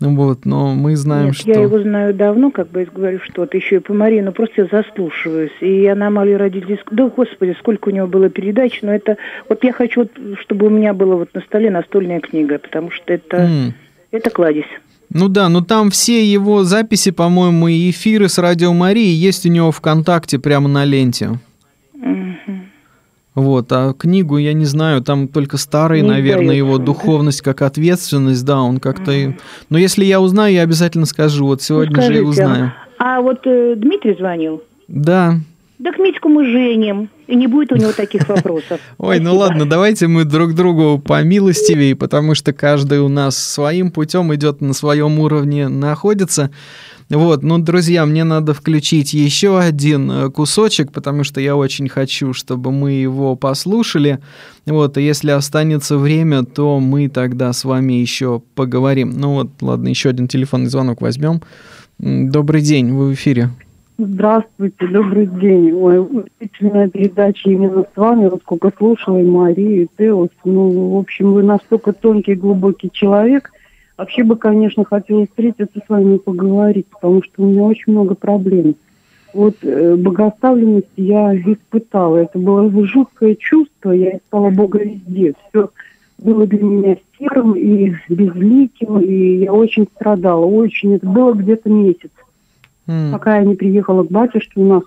Вот, но мы знаем, Нет, что... я его знаю давно, как бы я говорю, что-то еще и по Марии, но просто я заслушиваюсь. И аномалии родились. Да, господи, сколько у него было передач, но это... Вот я хочу, вот, чтобы у меня было вот на столе настольная книга, потому что это, М. это кладезь. Ну да, но там все его записи, по-моему, и эфиры с Радио Марии есть у него ВКонтакте прямо на ленте. Вот, а книгу, я не знаю, там только старый, Не наверное, издается, его да? духовность как ответственность, да, он как-то... и- Но если я узнаю, я обязательно скажу, вот Ну, сегодня же и скажите, узнаю. А вот э, Дмитрий звонил. Да, Так Митьку мы женим, и не будет у него таких вопросов. Ой, ну ладно, давайте мы друг другу по милостивее, потому что каждый у нас своим путем идет на своем уровне, находится. Вот, ну, друзья, мне надо включить еще один э, кусочек, потому что я очень хочу, чтобы мы его послушали. Вот, и если останется время, то мы тогда с вами еще поговорим. Ну вот, ладно, еще один телефонный звонок возьмем. Добрый день, вы в эфире. Здравствуйте, добрый день. Ой, удивительная передача именно с вами. Вот сколько слушала и Марию, и Теос. Ну, в общем, вы настолько тонкий, глубокий человек. Вообще бы, конечно, хотела встретиться с вами и поговорить, потому что у меня очень много проблем. Вот э, богоставленность я испытала. Это было жуткое чувство. Я искала Бога везде. Все было для меня серым и безликим, и я очень страдала. Очень. Это было где-то месяц. Mm. Пока я не приехала к батюшке, у нас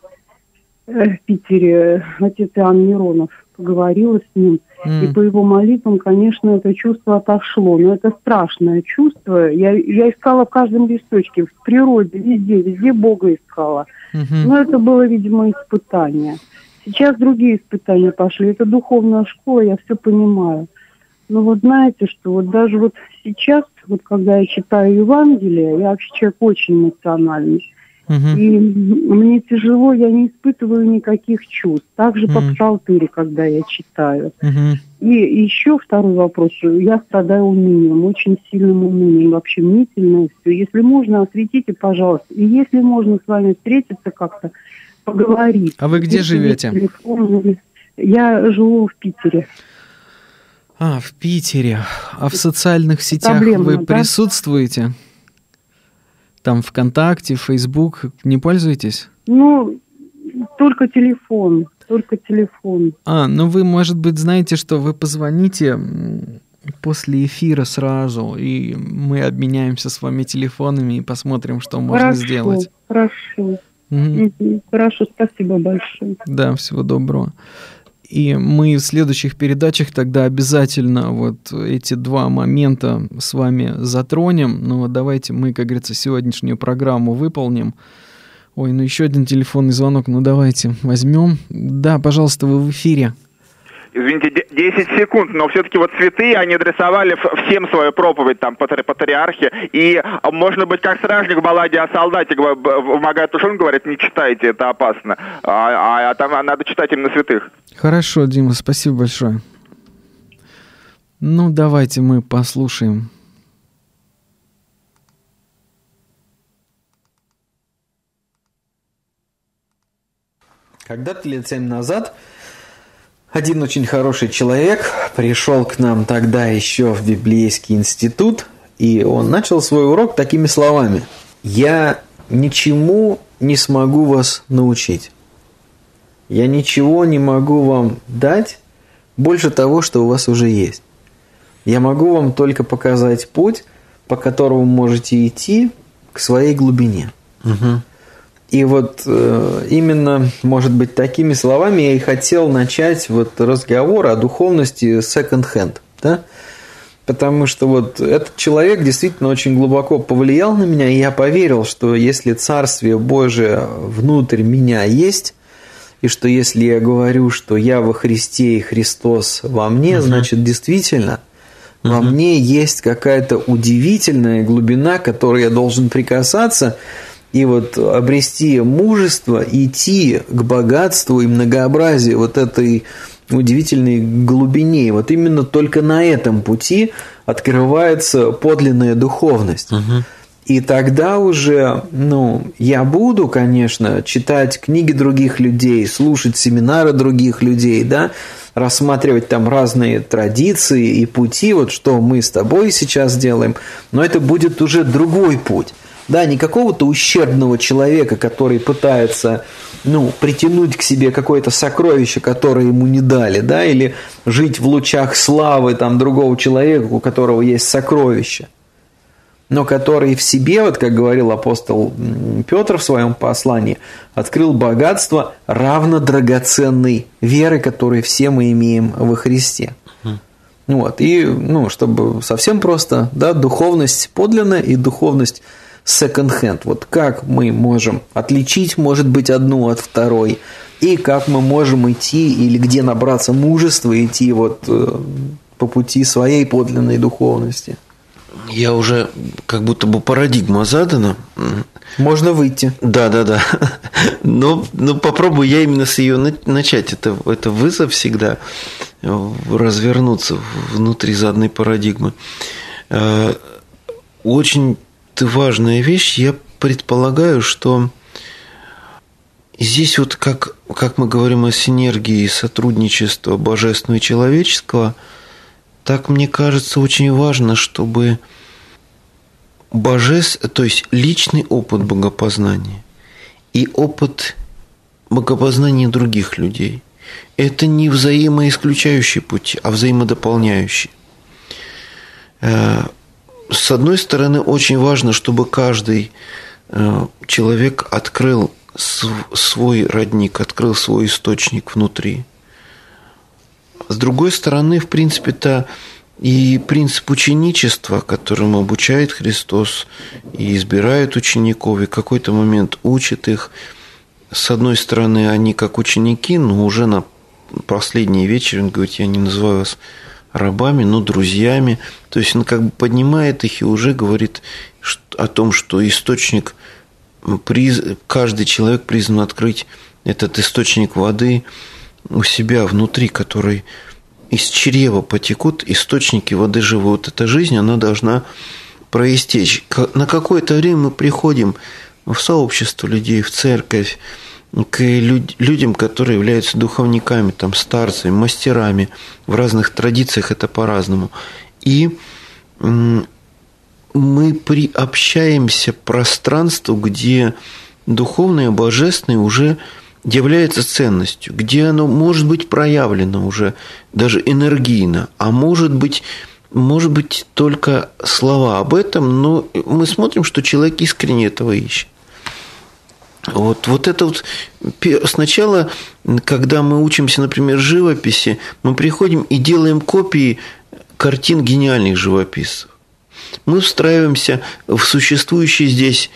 э, в Питере отец Иоанн Миронов поговорила с ним. Mm. И по его молитвам, конечно, это чувство отошло. Но это страшное чувство. Я, я искала в каждом листочке, в природе, везде, везде Бога искала. Mm-hmm. Но это было, видимо, испытание. Сейчас другие испытания пошли. Это духовная школа, я все понимаю. Но вот знаете, что вот даже вот сейчас, вот когда я читаю Евангелие, я вообще человек очень эмоциональный. Угу. И мне тяжело, я не испытываю никаких чувств. Также угу. по псалтыре, когда я читаю. Угу. И еще второй вопрос. Я страдаю унынием, очень сильным унынием, вообще мнительное все. Если можно, осветите, пожалуйста. И если можно с вами встретиться как-то, поговорить. А вы где если живете? Телефон, я живу в Питере. А, в Питере. А в социальных сетях Проблемно, вы присутствуете? Да? Там ВКонтакте, Фейсбук не пользуетесь? Ну, только телефон, только телефон. А, ну вы, может быть, знаете, что вы позвоните после эфира сразу, и мы обменяемся с вами телефонами и посмотрим, что можно хорошо, сделать. Хорошо. Угу. Хорошо, спасибо большое. Да, всего доброго. И мы в следующих передачах тогда обязательно вот эти два момента с вами затронем. Но ну давайте мы, как говорится, сегодняшнюю программу выполним. Ой, ну еще один телефонный звонок, ну давайте возьмем. Да, пожалуйста, вы в эфире извините, 10 секунд, но все-таки вот святые, они адресовали всем свою проповедь, там, патриархи, и, а, можно быть, как стражник в балладе о солдате, в Магат Тушон говорит, не читайте, это опасно, а, а, а там надо читать именно святых. Хорошо, Дима, спасибо большое. Ну, давайте мы послушаем. Когда-то лет семь назад один очень хороший человек пришел к нам тогда еще в библейский институт, и он начал свой урок такими словами. «Я ничему не смогу вас научить. Я ничего не могу вам дать больше того, что у вас уже есть. Я могу вам только показать путь, по которому можете идти к своей глубине. Угу. И вот э, именно, может быть, такими словами я и хотел начать вот разговор о духовности second-hand, да? Потому что вот этот человек действительно очень глубоко повлиял на меня, и я поверил, что если Царствие Божие внутрь меня есть, и что если я говорю, что я во Христе и Христос во мне, угу. значит, действительно, угу. во мне есть какая-то удивительная глубина, к которой я должен прикасаться – и вот обрести мужество, идти к богатству и многообразию вот этой удивительной глубине. Вот именно только на этом пути открывается подлинная духовность. Угу. И тогда уже, ну, я буду, конечно, читать книги других людей, слушать семинары других людей, да, рассматривать там разные традиции и пути, вот что мы с тобой сейчас делаем, но это будет уже другой путь. Да, не какого-то ущербного человека, который пытается ну, притянуть к себе какое-то сокровище, которое ему не дали, да, или жить в лучах славы там, другого человека, у которого есть сокровище, но который в себе, вот как говорил апостол Петр в своем послании, открыл богатство равно драгоценной веры, которую все мы имеем во Христе. Вот, и, ну, чтобы совсем просто, да, духовность подлинная и духовность секонд-хенд. Вот как мы можем отличить, может быть, одну от второй, и как мы можем идти, или где набраться мужества идти вот э, по пути своей подлинной духовности. Я уже как будто бы парадигма задана. Можно выйти. Да, да, да. Но, но попробую я именно с ее начать. Это, это вызов всегда развернуться внутри заданной парадигмы. Э, очень важная вещь. Я предполагаю, что здесь вот как, как мы говорим о синергии сотрудничества божественного и человеческого, так мне кажется очень важно, чтобы божеств, то есть личный опыт богопознания и опыт богопознания других людей – это не взаимоисключающие пути, а взаимодополняющие. С одной стороны, очень важно, чтобы каждый э, человек открыл свой родник, открыл свой источник внутри. С другой стороны, в принципе-то и принцип ученичества, которым обучает Христос и избирает учеников, и в какой-то момент учит их, с одной стороны, они как ученики, но уже на последний вечер он говорит, я не называю вас рабами, но друзьями. То есть он как бы поднимает их и уже говорит о том, что источник, каждый человек призван открыть этот источник воды у себя внутри, который из чрева потекут источники воды живут. Эта жизнь, она должна проистечь. На какое-то время мы приходим в сообщество людей, в церковь, к людям, которые являются духовниками, там, старцами, мастерами. В разных традициях это по-разному. И мы приобщаемся к пространству, где духовное, божественное уже является ценностью, где оно может быть проявлено уже даже энергийно, а может быть может быть только слова об этом, но мы смотрим, что человек искренне этого ищет. Вот, вот это вот сначала, когда мы учимся, например, живописи, мы приходим и делаем копии картин гениальных живописцев. Мы встраиваемся в существующие здесь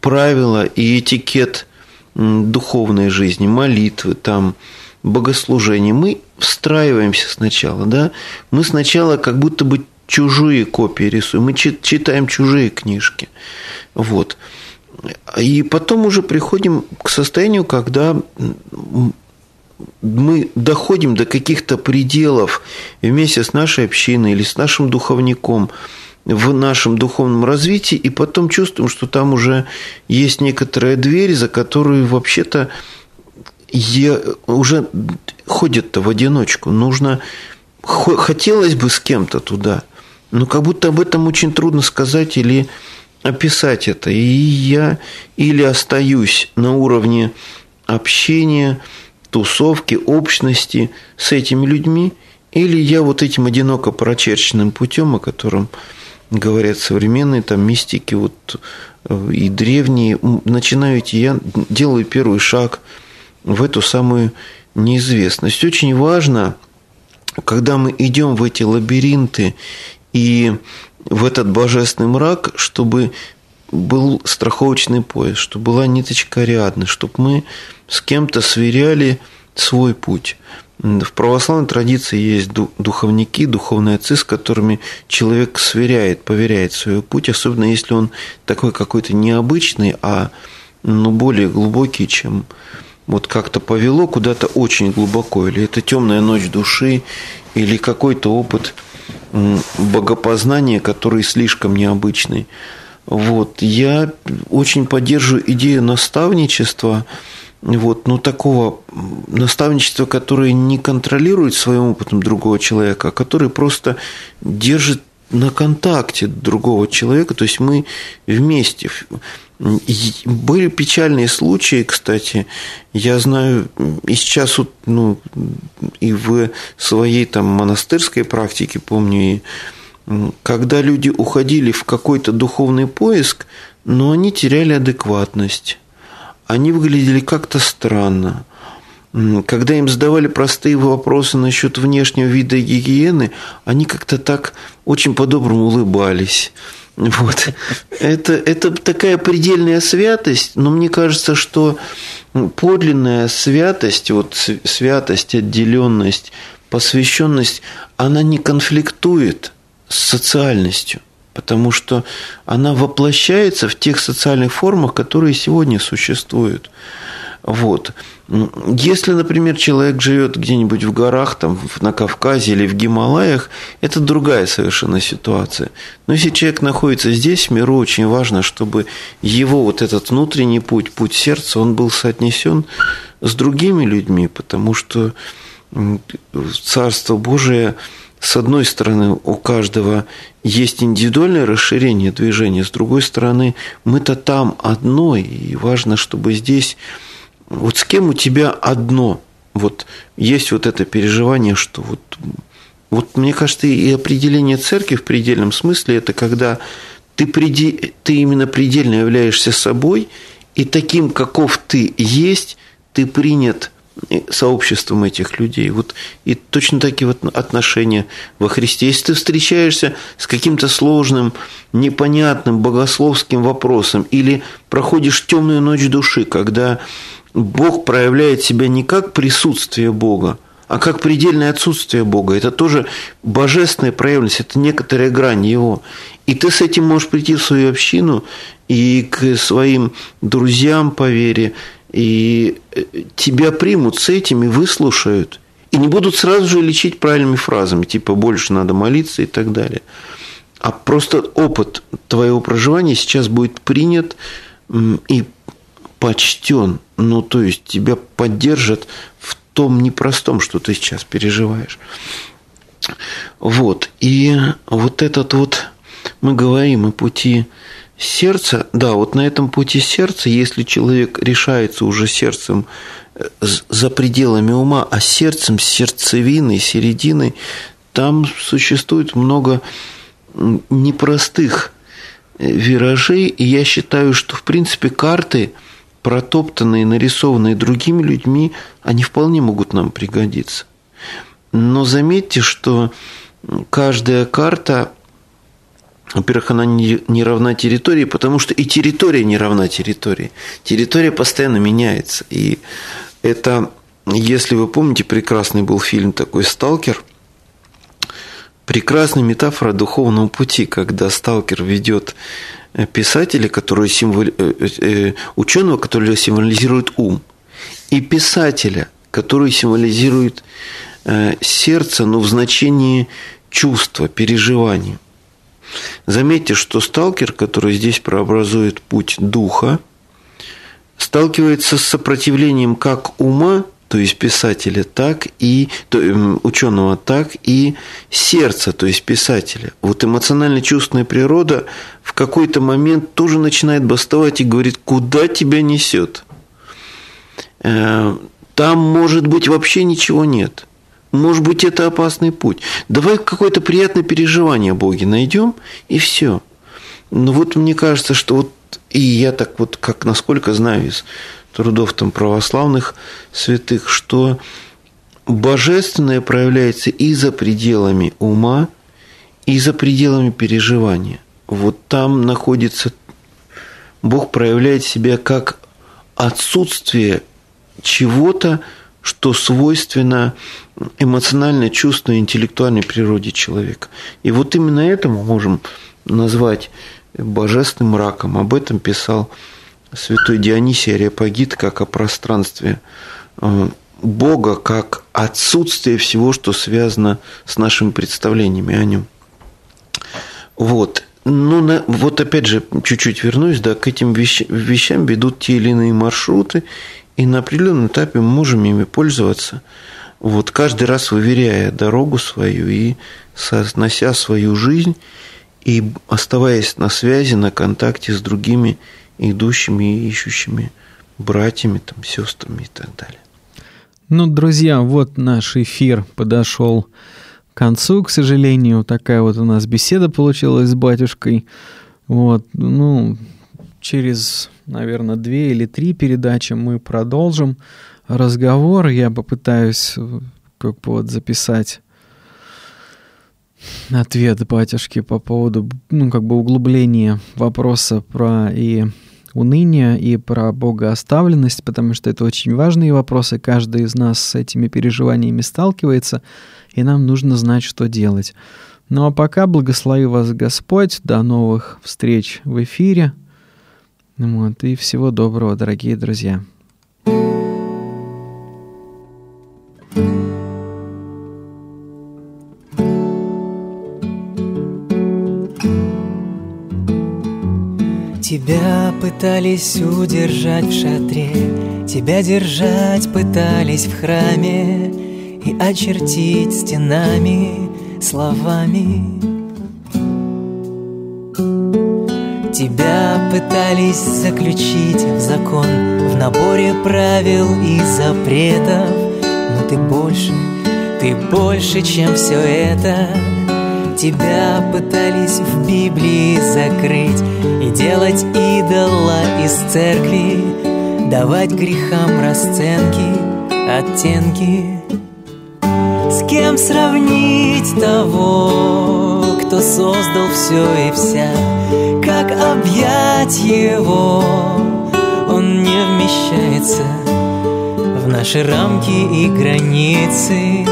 правила и этикет духовной жизни, молитвы, там, богослужения. Мы встраиваемся сначала, да? Мы сначала как будто бы чужие копии рисуем, мы читаем чужие книжки. Вот. И потом уже приходим к состоянию, когда мы доходим до каких-то пределов вместе с нашей общиной или с нашим духовником в нашем духовном развитии, и потом чувствуем, что там уже есть некоторая дверь, за которую вообще-то уже ходят-то в одиночку. Нужно, хотелось бы с кем-то туда, но как будто об этом очень трудно сказать или описать это. И я или остаюсь на уровне общения, тусовки, общности с этими людьми, или я вот этим одиноко прочерченным путем, о котором говорят современные там мистики вот, э, и древние, начинаю идти, я делаю первый шаг в эту самую неизвестность. Очень важно, когда мы идем в эти лабиринты и в этот божественный мрак, чтобы был страховочный пояс, чтобы была ниточка рядны, чтобы мы с кем-то сверяли свой путь. В православной традиции есть духовники, духовные отцы, с которыми человек сверяет, поверяет свой путь, особенно если он такой какой-то необычный, а ну, более глубокий, чем вот как-то повело куда-то очень глубоко, или это темная ночь души, или какой-то опыт – богопознания, который слишком необычный. Вот. Я очень поддерживаю идею наставничества, вот, но такого наставничества, которое не контролирует своим опытом другого человека, а который просто держит на контакте другого человека, то есть мы вместе. Были печальные случаи, кстати, я знаю, и сейчас вот, ну, и в своей там монастырской практике помню, и когда люди уходили в какой-то духовный поиск, но они теряли адекватность. Они выглядели как-то странно. Когда им задавали простые вопросы насчет внешнего вида гигиены, они как-то так очень по-доброму улыбались Вот. Это, это такая предельная святость, но мне кажется, что подлинная святость, вот святость, отделенность, посвященность, она не конфликтует с социальностью, потому что она воплощается в тех социальных формах, которые сегодня существуют. Вот. Если, например, человек живет где-нибудь в горах, там, на Кавказе или в Гималаях, это другая совершенно ситуация. Но если человек находится здесь, миру, очень важно, чтобы его вот этот внутренний путь, путь сердца, он был соотнесен с другими людьми, потому что Царство Божие, с одной стороны, у каждого есть индивидуальное расширение движения, с другой стороны, мы-то там одно, и важно, чтобы здесь вот с кем у тебя одно, вот есть вот это переживание, что вот, вот мне кажется, и определение церкви в предельном смысле это когда ты, преди, ты именно предельно являешься собой, и таким, каков ты есть, ты принят сообществом этих людей. Вот и точно такие вот отношения во Христе. Если ты встречаешься с каким-то сложным, непонятным богословским вопросом или проходишь темную ночь души, когда Бог проявляет себя не как присутствие Бога, а как предельное отсутствие Бога. Это тоже божественная проявленность, это некоторая грань Его. И ты с этим можешь прийти в свою общину и к своим друзьям по вере, и э, тебя примут с этим и выслушают. И не будут сразу же лечить правильными фразами, типа больше надо молиться и так далее. А просто опыт твоего проживания сейчас будет принят и почтен, ну, то есть тебя поддержат в том непростом, что ты сейчас переживаешь. Вот. И вот этот вот, мы говорим о пути сердца, да, вот на этом пути сердца, если человек решается уже сердцем э, за пределами ума, а сердцем, сердцевиной, серединой, там существует много непростых э, виражей, и я считаю, что, в принципе, карты – протоптанные, нарисованные другими людьми, они вполне могут нам пригодиться. Но заметьте, что каждая карта, во-первых, она не, равна территории, потому что и территория не равна территории. Территория постоянно меняется. И это, если вы помните, прекрасный был фильм такой «Сталкер», прекрасная метафора духовного пути, когда сталкер ведет Э, писателя, который символ... Э, э, ученого, который символизирует ум, и писателя, который символизирует сердце, но в значении чувства, переживания. Заметьте, что сталкер, который здесь прообразует путь духа, сталкивается с сопротивлением как ума, то есть писателя, так и то, эм, ученого, так и сердца, то есть писателя. Вот эмоционально-чувственная природа в какой-то момент тоже начинает бастовать и говорит, куда тебя несет. Э, там, может быть, вообще ничего нет. Может быть, это опасный путь. Давай какое-то приятное переживание о Боге найдем, и все. Но вот мне кажется, что вот и я так вот, как насколько знаю из трудов там православных святых, что божественное проявляется и за пределами ума, и за пределами переживания. Вот там находится Бог проявляет себя как отсутствие чего-то, что свойственно эмоциональной, чувственной, интеллектуальной природе человека. И вот именно это мы можем назвать божественным мраком. Об этом писал святой Дионисий Ареопагит как о пространстве э, Бога, как отсутствие всего, что связано с нашими представлениями о нем. Вот. Ну, на, вот опять же, чуть-чуть вернусь, да, к этим вещ, вещам ведут те или иные маршруты, и на определенном этапе мы можем ими пользоваться, вот каждый раз выверяя дорогу свою и соотнося свою жизнь, и оставаясь на связи, на контакте с другими идущими и ищущими братьями, там, сестрами и так далее. Ну, друзья, вот наш эфир подошел к концу, к сожалению. Такая вот у нас беседа получилась с батюшкой. Вот, ну, через, наверное, две или три передачи мы продолжим разговор. Я попытаюсь как бы вот записать ответ батюшки по поводу, ну, как бы углубления вопроса про и уныние, и про богооставленность, потому что это очень важные вопросы. Каждый из нас с этими переживаниями сталкивается, и нам нужно знать, что делать. Ну а пока благослови вас Господь. До новых встреч в эфире. Вот, и всего доброго, дорогие друзья. Тебя пытались удержать в шатре, Тебя держать пытались в храме И очертить стенами словами пытались заключить в закон В наборе правил и запретов. Но ты больше, ты больше, чем все это. Тебя пытались в Библии закрыть И делать идола из церкви Давать грехам расценки, оттенки. С кем сравнить того, кто создал все и вся объять его, он не вмещается В наши рамки и границы.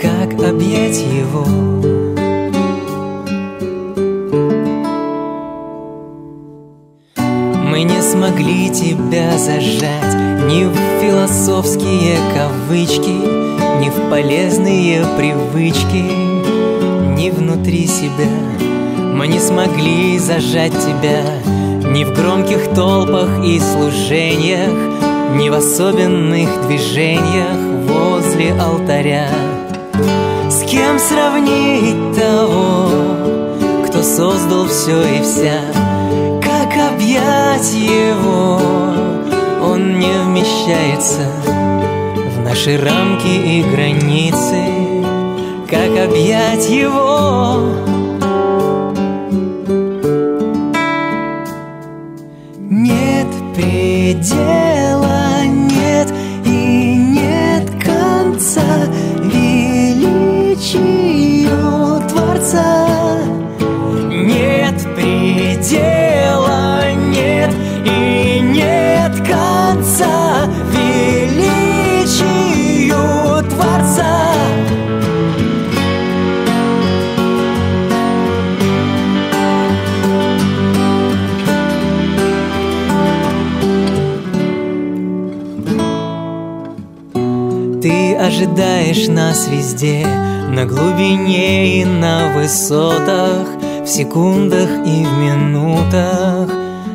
Как объять его? Мы не смогли тебя зажать Ни в философские кавычки Ни в полезные привычки Ни внутри себя Мы не смогли зажать тебя Ни в громких толпах и служениях Ни в особенных движениях возле алтаря. С кем сравнить того, кто создал все и вся? Как объять его? Он не вмещается в наши рамки и границы. Как объять его везде, на глубине и на высотах, в секундах и в минутах,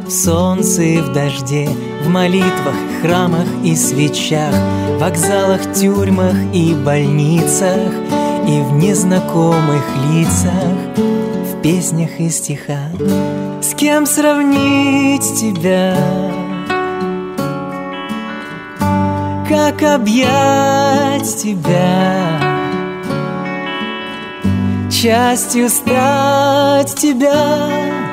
в солнце и в дожде, в молитвах, храмах и свечах, вокзалах, тюрьмах и больницах, и в незнакомых лицах, в песнях и стихах. С кем сравнить тебя? Как объять тебя? Частью стать тебя